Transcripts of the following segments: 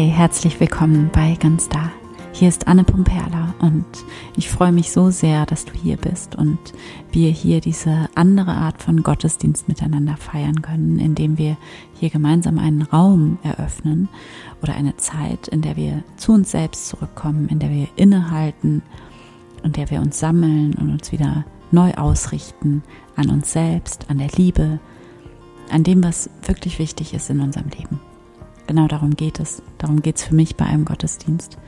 Hi, herzlich willkommen bei Ganz Da. Hier ist Anne Pumperla und ich freue mich so sehr, dass du hier bist und wir hier diese andere Art von Gottesdienst miteinander feiern können, indem wir hier gemeinsam einen Raum eröffnen oder eine Zeit, in der wir zu uns selbst zurückkommen, in der wir innehalten, in der wir uns sammeln und uns wieder neu ausrichten an uns selbst, an der Liebe, an dem, was wirklich wichtig ist in unserem Leben. Genau darum geht es. Darum geht es für mich bei einem Gottesdienst.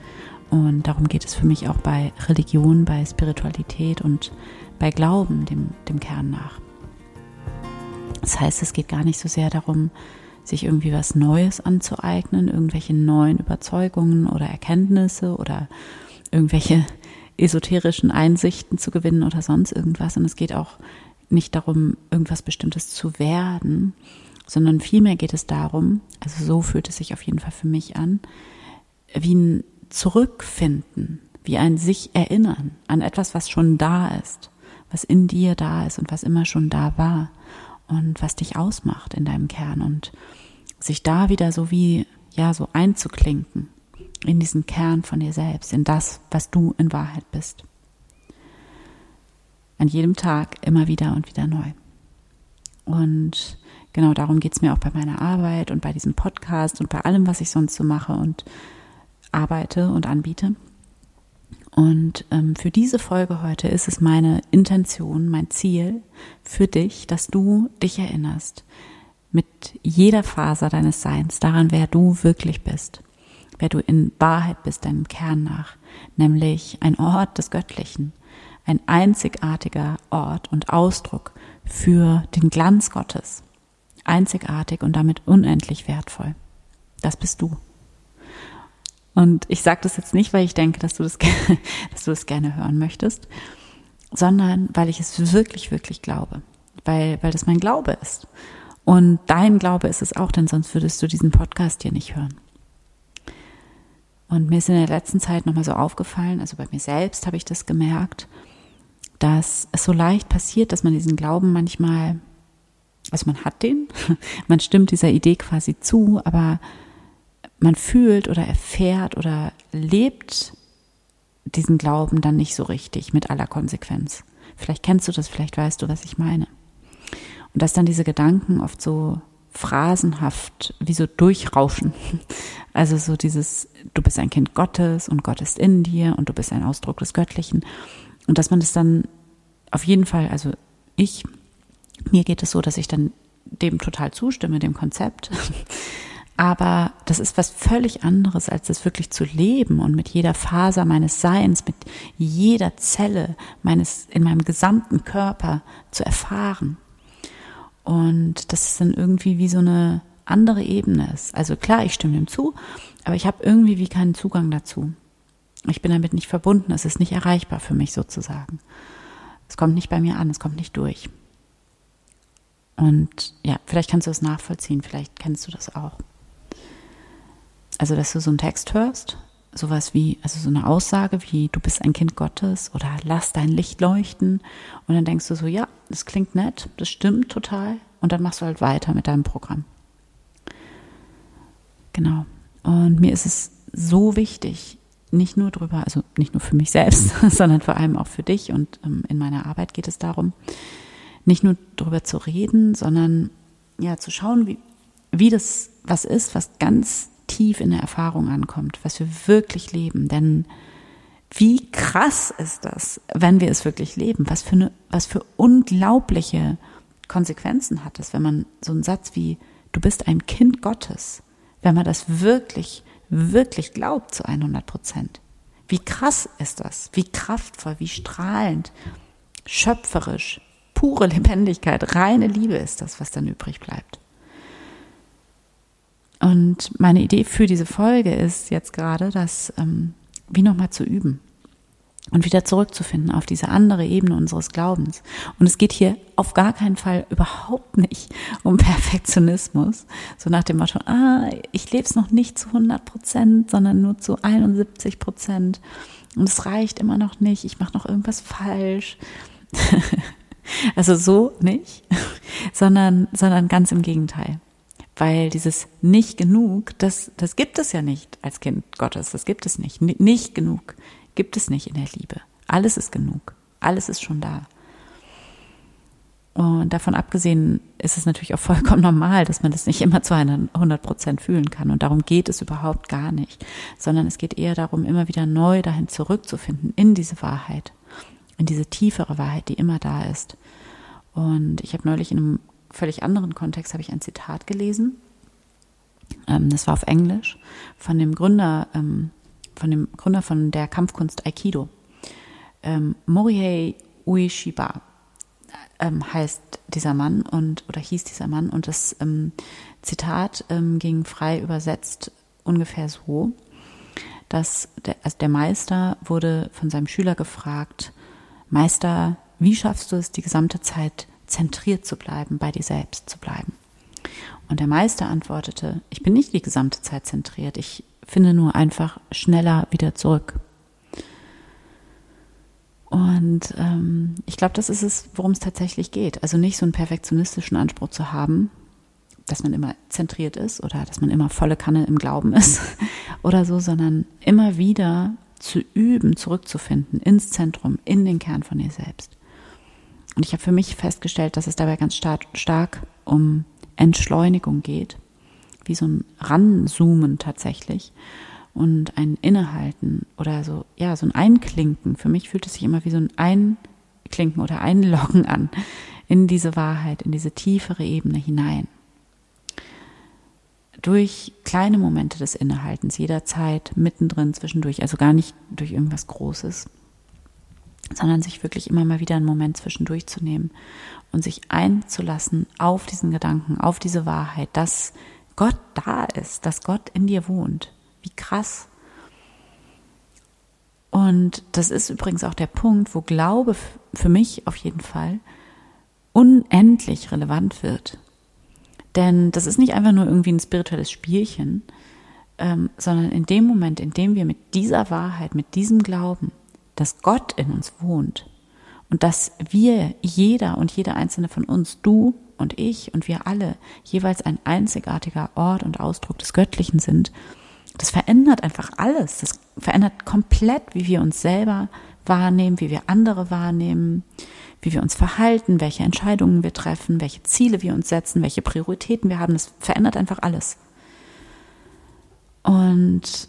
Und darum geht es für mich auch bei Religion, bei Spiritualität und bei Glauben, dem, dem Kern nach. Das heißt, es geht gar nicht so sehr darum, sich irgendwie was Neues anzueignen, irgendwelche neuen Überzeugungen oder Erkenntnisse oder irgendwelche esoterischen Einsichten zu gewinnen oder sonst irgendwas. Und es geht auch nicht darum, irgendwas Bestimmtes zu werden, sondern vielmehr geht es darum, also so fühlt es sich auf jeden Fall für mich an, wie ein Zurückfinden, wie ein sich erinnern an etwas, was schon da ist, was in dir da ist und was immer schon da war und was dich ausmacht in deinem Kern und sich da wieder so wie, ja, so einzuklinken in diesen Kern von dir selbst, in das, was du in Wahrheit bist. An jedem Tag immer wieder und wieder neu. Und genau darum geht es mir auch bei meiner Arbeit und bei diesem Podcast und bei allem, was ich sonst so mache und arbeite und anbiete. Und ähm, für diese Folge heute ist es meine Intention, mein Ziel für dich, dass du dich erinnerst mit jeder Faser deines Seins daran, wer du wirklich bist, wer du in Wahrheit bist, deinem Kern nach, nämlich ein Ort des Göttlichen, ein einzigartiger Ort und Ausdruck für den Glanz Gottes einzigartig und damit unendlich wertvoll. Das bist du. Und ich sage das jetzt nicht, weil ich denke, dass du das, dass du das gerne hören möchtest, sondern weil ich es wirklich, wirklich glaube. Weil, weil das mein Glaube ist. Und dein Glaube ist es auch, denn sonst würdest du diesen Podcast hier nicht hören. Und mir ist in der letzten Zeit nochmal so aufgefallen, also bei mir selbst habe ich das gemerkt, dass es so leicht passiert, dass man diesen Glauben manchmal also man hat den, man stimmt dieser Idee quasi zu, aber man fühlt oder erfährt oder lebt diesen Glauben dann nicht so richtig mit aller Konsequenz. Vielleicht kennst du das, vielleicht weißt du, was ich meine. Und dass dann diese Gedanken oft so phrasenhaft wie so durchrauschen. Also so dieses, du bist ein Kind Gottes und Gott ist in dir und du bist ein Ausdruck des Göttlichen. Und dass man das dann auf jeden Fall, also ich mir geht es so, dass ich dann dem total zustimme, dem Konzept. Aber das ist was völlig anderes, als das wirklich zu leben und mit jeder Faser meines Seins, mit jeder Zelle meines, in meinem gesamten Körper zu erfahren. Und das ist dann irgendwie wie so eine andere Ebene ist. Also klar, ich stimme dem zu, aber ich habe irgendwie wie keinen Zugang dazu. Ich bin damit nicht verbunden, es ist nicht erreichbar für mich sozusagen. Es kommt nicht bei mir an, es kommt nicht durch. Und ja, vielleicht kannst du das nachvollziehen, vielleicht kennst du das auch. Also, dass du so einen Text hörst, sowas wie, also so eine Aussage wie, du bist ein Kind Gottes oder lass dein Licht leuchten. Und dann denkst du so, ja, das klingt nett, das stimmt total. Und dann machst du halt weiter mit deinem Programm. Genau. Und mir ist es so wichtig, nicht nur drüber, also nicht nur für mich selbst, sondern vor allem auch für dich und ähm, in meiner Arbeit geht es darum, nicht nur darüber zu reden, sondern ja zu schauen, wie, wie das was ist, was ganz tief in der Erfahrung ankommt, was wir wirklich leben. Denn wie krass ist das, wenn wir es wirklich leben? Was für, eine, was für unglaubliche Konsequenzen hat es, wenn man so einen Satz wie du bist ein Kind Gottes, wenn man das wirklich, wirklich glaubt zu 100 Prozent. Wie krass ist das? Wie kraftvoll, wie strahlend, schöpferisch, pure Lebendigkeit, reine Liebe ist das, was dann übrig bleibt. Und meine Idee für diese Folge ist jetzt gerade, das ähm, wie nochmal zu üben und wieder zurückzufinden auf diese andere Ebene unseres Glaubens. Und es geht hier auf gar keinen Fall überhaupt nicht um Perfektionismus, so nach dem Motto, ah, ich lebe es noch nicht zu 100 Prozent, sondern nur zu 71 Prozent und es reicht immer noch nicht, ich mache noch irgendwas falsch. Also so nicht, sondern, sondern ganz im Gegenteil. Weil dieses nicht genug, das, das gibt es ja nicht als Kind Gottes. Das gibt es nicht. Nicht genug gibt es nicht in der Liebe. Alles ist genug. Alles ist schon da. Und davon abgesehen ist es natürlich auch vollkommen normal, dass man das nicht immer zu 100 Prozent fühlen kann. Und darum geht es überhaupt gar nicht, sondern es geht eher darum, immer wieder neu dahin zurückzufinden, in diese Wahrheit, in diese tiefere Wahrheit, die immer da ist. Und ich habe neulich in einem völlig anderen Kontext habe ich ein Zitat gelesen. Ähm, das war auf Englisch von dem Gründer, ähm, von dem Gründer von der Kampfkunst Aikido, ähm, Morihei Ueshiba heißt dieser Mann und oder hieß dieser Mann und das Zitat ging frei übersetzt ungefähr so, dass der, also der Meister wurde von seinem Schüler gefragt, Meister, wie schaffst du es, die gesamte Zeit zentriert zu bleiben, bei dir selbst zu bleiben? Und der Meister antwortete, ich bin nicht die gesamte Zeit zentriert, ich finde nur einfach schneller wieder zurück. Und ähm, ich glaube, das ist es, worum es tatsächlich geht. Also nicht so einen perfektionistischen Anspruch zu haben, dass man immer zentriert ist oder dass man immer volle Kanne im Glauben ist oder so, sondern immer wieder zu üben, zurückzufinden ins Zentrum, in den Kern von dir selbst. Und ich habe für mich festgestellt, dass es dabei ganz stark, stark um Entschleunigung geht, wie so ein Ranzoomen tatsächlich und ein Innehalten oder so, ja, so ein Einklinken. Für mich fühlt es sich immer wie so ein Einklinken oder Einloggen an in diese Wahrheit, in diese tiefere Ebene hinein. Durch kleine Momente des Innehaltens, jederzeit, mittendrin, zwischendurch, also gar nicht durch irgendwas Großes, sondern sich wirklich immer mal wieder einen Moment zwischendurch zu nehmen und sich einzulassen auf diesen Gedanken, auf diese Wahrheit, dass Gott da ist, dass Gott in dir wohnt wie krass. Und das ist übrigens auch der Punkt, wo Glaube für mich auf jeden Fall unendlich relevant wird. Denn das ist nicht einfach nur irgendwie ein spirituelles Spielchen, ähm, sondern in dem Moment, in dem wir mit dieser Wahrheit, mit diesem Glauben, dass Gott in uns wohnt und dass wir, jeder und jede einzelne von uns, du und ich und wir alle, jeweils ein einzigartiger Ort und Ausdruck des Göttlichen sind, das verändert einfach alles. Das verändert komplett, wie wir uns selber wahrnehmen, wie wir andere wahrnehmen, wie wir uns verhalten, welche Entscheidungen wir treffen, welche Ziele wir uns setzen, welche Prioritäten wir haben. Das verändert einfach alles. Und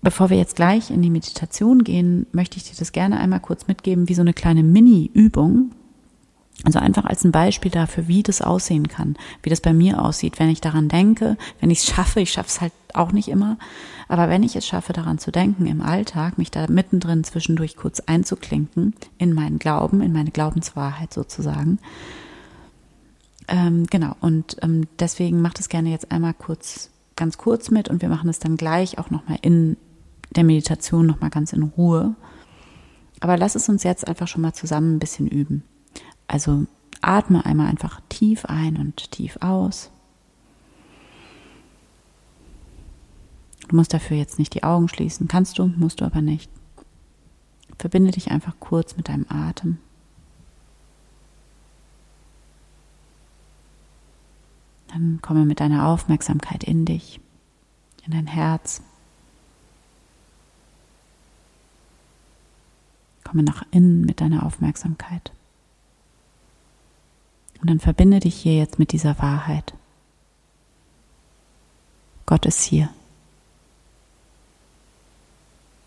bevor wir jetzt gleich in die Meditation gehen, möchte ich dir das gerne einmal kurz mitgeben, wie so eine kleine Mini-Übung, also einfach als ein Beispiel dafür, wie das aussehen kann, wie das bei mir aussieht, wenn ich daran denke, wenn ich es schaffe, ich schaffe es halt auch nicht immer, aber wenn ich es schaffe, daran zu denken im Alltag, mich da mittendrin zwischendurch kurz einzuklinken in meinen Glauben, in meine Glaubenswahrheit sozusagen. Ähm, genau, und ähm, deswegen macht es gerne jetzt einmal kurz, ganz kurz mit und wir machen es dann gleich auch nochmal in der Meditation nochmal ganz in Ruhe. Aber lass es uns jetzt einfach schon mal zusammen ein bisschen üben. Also atme einmal einfach tief ein und tief aus. Du musst dafür jetzt nicht die Augen schließen. Kannst du, musst du aber nicht. Verbinde dich einfach kurz mit deinem Atem. Dann komme mit deiner Aufmerksamkeit in dich, in dein Herz. Komme nach innen mit deiner Aufmerksamkeit. Und dann verbinde dich hier jetzt mit dieser Wahrheit. Gott ist hier.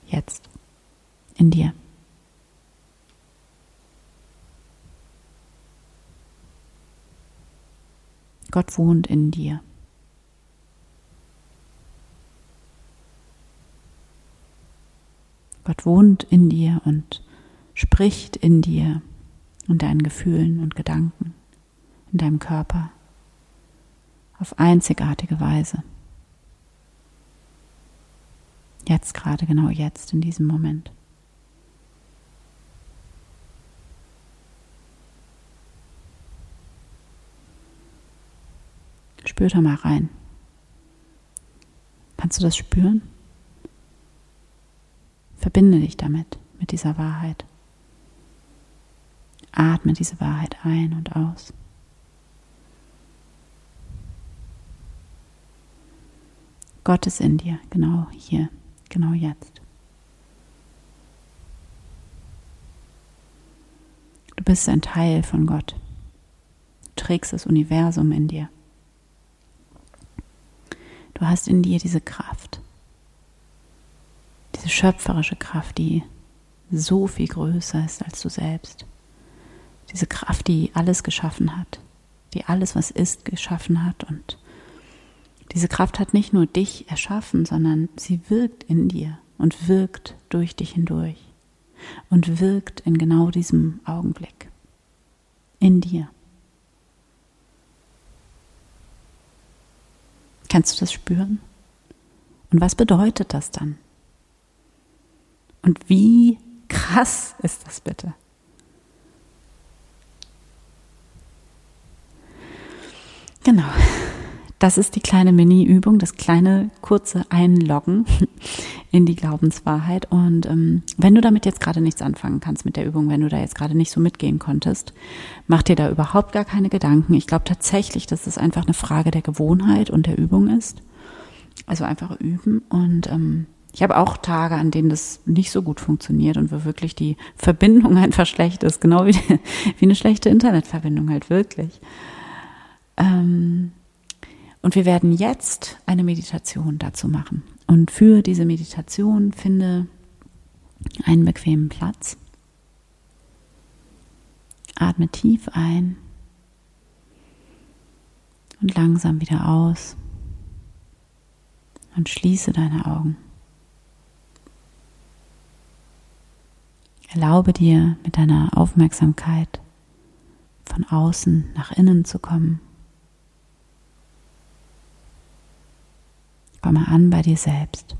Jetzt. In dir. Gott wohnt in dir. Gott wohnt in dir und spricht in dir und deinen Gefühlen und Gedanken in deinem Körper auf einzigartige Weise. Jetzt gerade, genau jetzt, in diesem Moment. Spür da mal rein. Kannst du das spüren? Verbinde dich damit, mit dieser Wahrheit. Atme diese Wahrheit ein und aus. Gott ist in dir, genau hier, genau jetzt. Du bist ein Teil von Gott. Du trägst das Universum in dir. Du hast in dir diese Kraft, diese schöpferische Kraft, die so viel größer ist als du selbst. Diese Kraft, die alles geschaffen hat, die alles, was ist, geschaffen hat. Und diese Kraft hat nicht nur dich erschaffen, sondern sie wirkt in dir und wirkt durch dich hindurch und wirkt in genau diesem Augenblick in dir. Kannst du das spüren? Und was bedeutet das dann? Und wie krass ist das bitte? Genau. Das ist die kleine Mini-Übung, das kleine kurze Einloggen in die Glaubenswahrheit. Und ähm, wenn du damit jetzt gerade nichts anfangen kannst mit der Übung, wenn du da jetzt gerade nicht so mitgehen konntest, mach dir da überhaupt gar keine Gedanken. Ich glaube tatsächlich, dass es einfach eine Frage der Gewohnheit und der Übung ist. Also einfach üben. Und ähm, ich habe auch Tage, an denen das nicht so gut funktioniert und wo wirklich die Verbindung einfach schlecht ist, genau wie, wie eine schlechte Internetverbindung halt wirklich. Ähm, und wir werden jetzt eine Meditation dazu machen. Und für diese Meditation finde einen bequemen Platz. Atme tief ein und langsam wieder aus und schließe deine Augen. Erlaube dir mit deiner Aufmerksamkeit von außen nach innen zu kommen. Komme an bei dir selbst.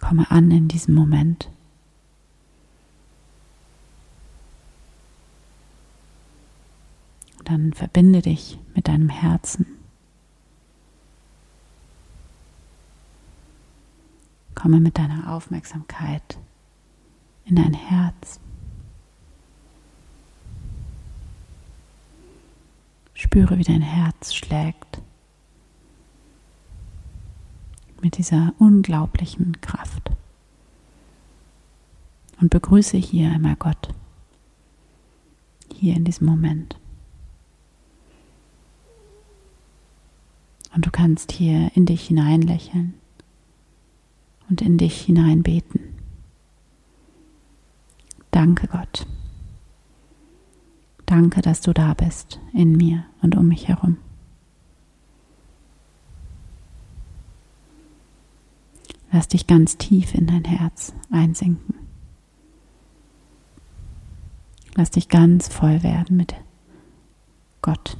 Komme an in diesem Moment. dann verbinde dich mit deinem Herzen. Komme mit deiner Aufmerksamkeit in dein Herz. Spüre, wie dein Herz schlägt mit dieser unglaublichen Kraft. Und begrüße hier einmal Gott, hier in diesem Moment. Und du kannst hier in dich hinein lächeln und in dich hinein beten. Danke Gott. Danke, dass du da bist, in mir und um mich herum. Lass dich ganz tief in dein Herz einsinken. Lass dich ganz voll werden mit Gott.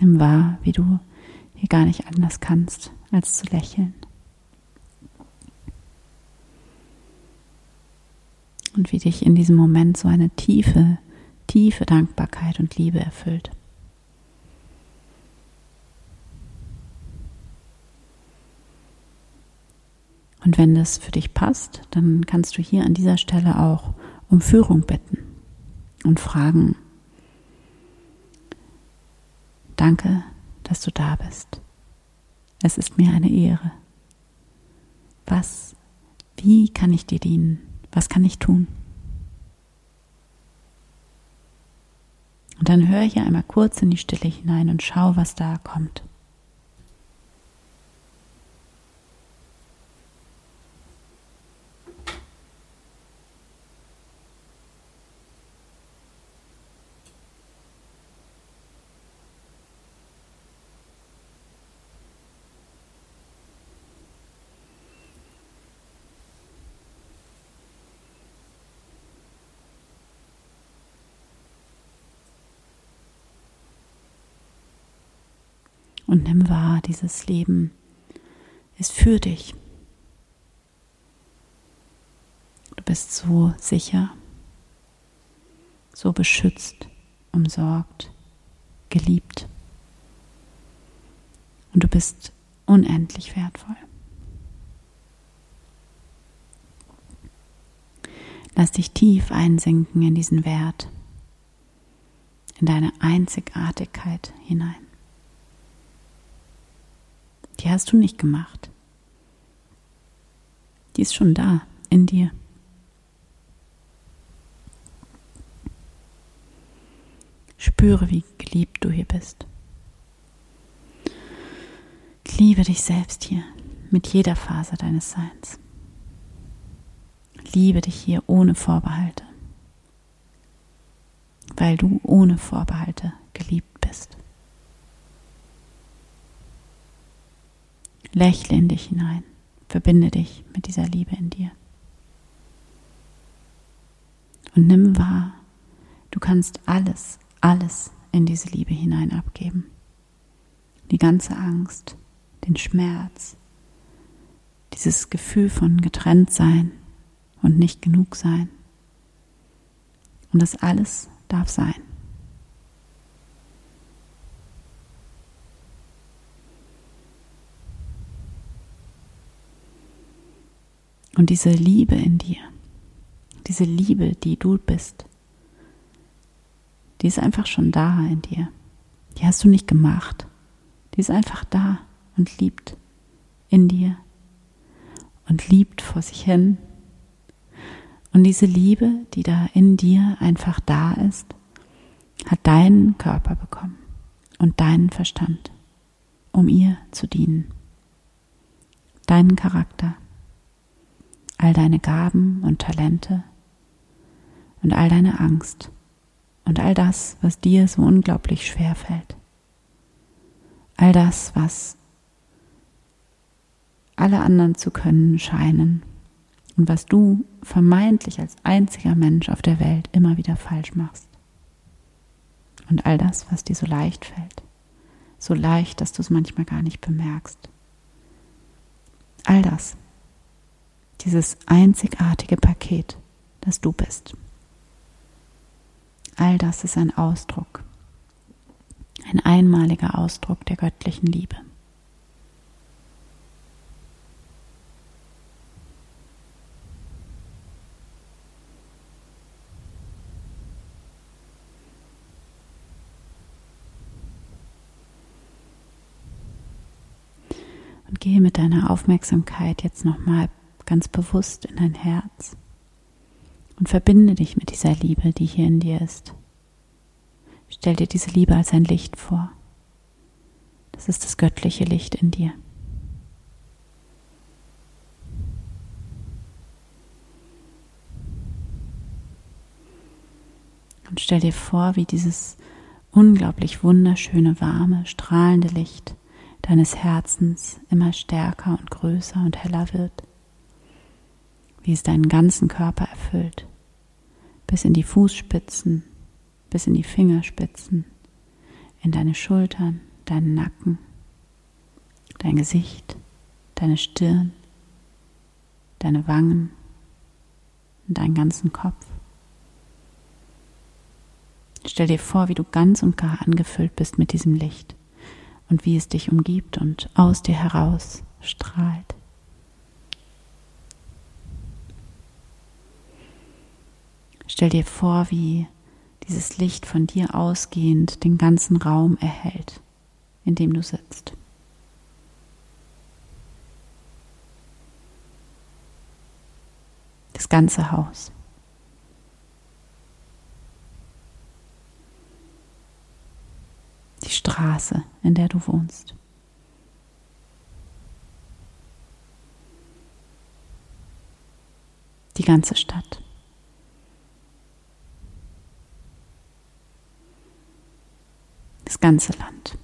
Nimm wahr, wie du hier gar nicht anders kannst, als zu lächeln. Und wie dich in diesem Moment so eine tiefe, tiefe Dankbarkeit und Liebe erfüllt. Und wenn das für dich passt, dann kannst du hier an dieser Stelle auch um Führung bitten und fragen, danke, dass du da bist. Es ist mir eine Ehre. Was, wie kann ich dir dienen? Was kann ich tun? Und dann höre hier einmal kurz in die Stille hinein und schau, was da kommt. Und nimm wahr, dieses Leben ist für dich. Du bist so sicher, so beschützt, umsorgt, geliebt. Und du bist unendlich wertvoll. Lass dich tief einsinken in diesen Wert, in deine Einzigartigkeit hinein. Die hast du nicht gemacht. Die ist schon da in dir. Spüre, wie geliebt du hier bist. Liebe dich selbst hier mit jeder Phase deines Seins. Liebe dich hier ohne Vorbehalte, weil du ohne Vorbehalte geliebt bist. Lächle in dich hinein, verbinde dich mit dieser Liebe in dir. Und nimm wahr, du kannst alles, alles in diese Liebe hinein abgeben. Die ganze Angst, den Schmerz, dieses Gefühl von getrennt sein und nicht genug sein. Und das alles darf sein. Und diese Liebe in dir, diese Liebe, die du bist, die ist einfach schon da in dir. Die hast du nicht gemacht. Die ist einfach da und liebt in dir und liebt vor sich hin. Und diese Liebe, die da in dir einfach da ist, hat deinen Körper bekommen und deinen Verstand, um ihr zu dienen. Deinen Charakter, all deine Gaben und Talente und all deine Angst und all das, was dir so unglaublich schwer fällt. All das, was alle anderen zu können scheinen und was du vermeintlich als einziger Mensch auf der Welt immer wieder falsch machst. Und all das, was dir so leicht fällt, so leicht, dass du es manchmal gar nicht bemerkst. All das, dieses einzigartige Paket, das du bist. All das ist ein Ausdruck, ein einmaliger Ausdruck der göttlichen Liebe. Und gehe mit deiner Aufmerksamkeit jetzt nochmal ganz bewusst in dein Herz und verbinde dich mit dieser Liebe, die hier in dir ist. Stell dir diese Liebe als ein Licht vor. Das ist das göttliche Licht in dir. Und stell dir vor, wie dieses unglaublich wunderschöne, warme, strahlende Licht deines Herzens immer stärker und größer und heller wird, wie es deinen ganzen Körper erfüllt, bis in die Fußspitzen, bis in die Fingerspitzen, in deine Schultern, deinen Nacken, dein Gesicht, deine Stirn, deine Wangen und deinen ganzen Kopf. Stell dir vor, wie du ganz und gar angefüllt bist mit diesem Licht und wie es dich umgibt und aus dir heraus strahlt. Stell dir vor, wie dieses Licht von dir ausgehend den ganzen Raum erhält, in dem du sitzt. Das ganze Haus. die Straße, in der du wohnst. Die ganze Stadt. Das ganze Land.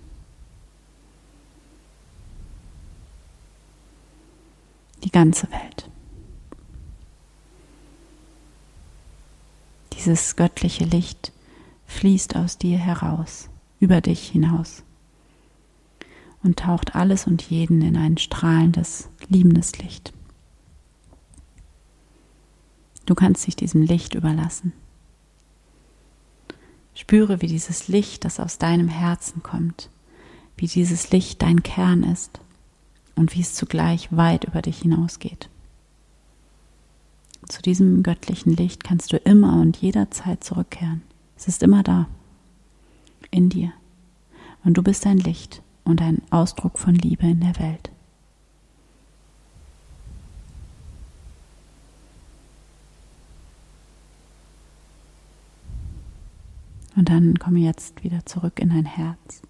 Die ganze Welt. Dieses göttliche Licht fließt aus dir heraus über dich hinaus und taucht alles und jeden in ein strahlendes, liebendes Licht. Du kannst dich diesem Licht überlassen. Spüre, wie dieses Licht, das aus deinem Herzen kommt, wie dieses Licht dein Kern ist und wie es zugleich weit über dich hinausgeht. Zu diesem göttlichen Licht kannst du immer und jederzeit zurückkehren. Es ist immer da, in dir. Und du bist ein Licht und ein Ausdruck von Liebe in der Welt. Und dann komme jetzt wieder zurück in dein Herz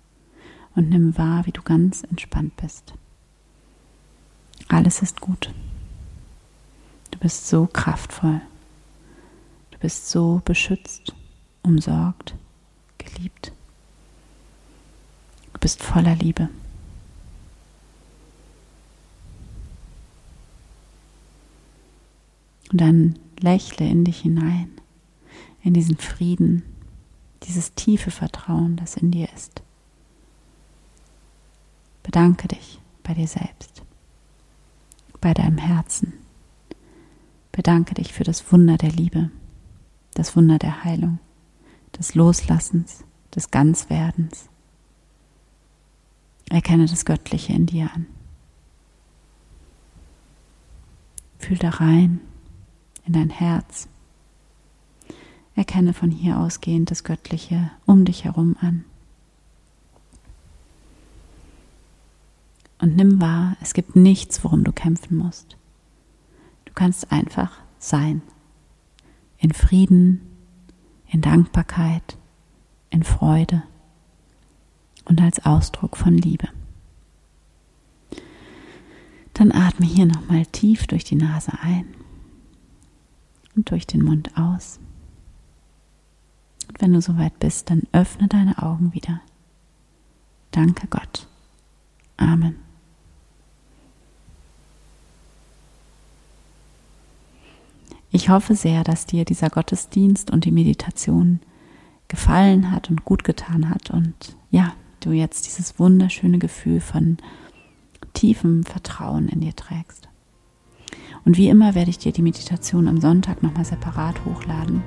und nimm wahr, wie du ganz entspannt bist. Alles ist gut. Du bist so kraftvoll. Du bist so beschützt, umsorgt, geliebt. Du bist voller Liebe. Und dann lächle in dich hinein, in diesen Frieden, dieses tiefe Vertrauen, das in dir ist. Bedanke dich bei dir selbst, bei deinem Herzen. Bedanke dich für das Wunder der Liebe, das Wunder der Heilung, des Loslassens, des Ganzwerdens. Erkenne das Göttliche in dir an. Fühl da rein in dein Herz Erkenne von hier ausgehend das Göttliche um dich herum an. Und nimm wahr, es gibt nichts, worum du kämpfen musst. Du kannst einfach sein. In Frieden, in Dankbarkeit, in Freude und als Ausdruck von Liebe. Dann atme hier nochmal tief durch die Nase ein und durch den Mund aus. Und wenn du soweit bist, dann öffne deine Augen wieder. Danke Gott. Amen. Ich hoffe sehr, dass dir dieser Gottesdienst und die Meditation gefallen hat und gut getan hat und ja, du jetzt dieses wunderschöne Gefühl von tiefem Vertrauen in dir trägst. Und wie immer werde ich dir die Meditation am Sonntag nochmal separat hochladen.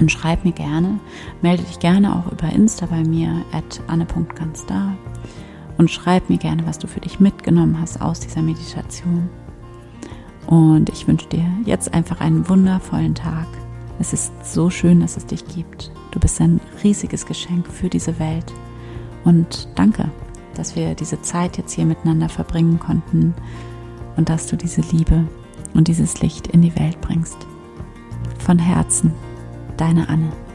Und schreib mir gerne, melde dich gerne auch über Insta bei mir, at anne.ganzdar. Und schreib mir gerne, was du für dich mitgenommen hast aus dieser Meditation. Und ich wünsche dir jetzt einfach einen wundervollen Tag. Es ist so schön, dass es dich gibt. Du bist ein riesiges Geschenk für diese Welt. Und danke, dass wir diese Zeit jetzt hier miteinander verbringen konnten und dass du diese Liebe und dieses Licht in die Welt bringst. Von Herzen deine Anne.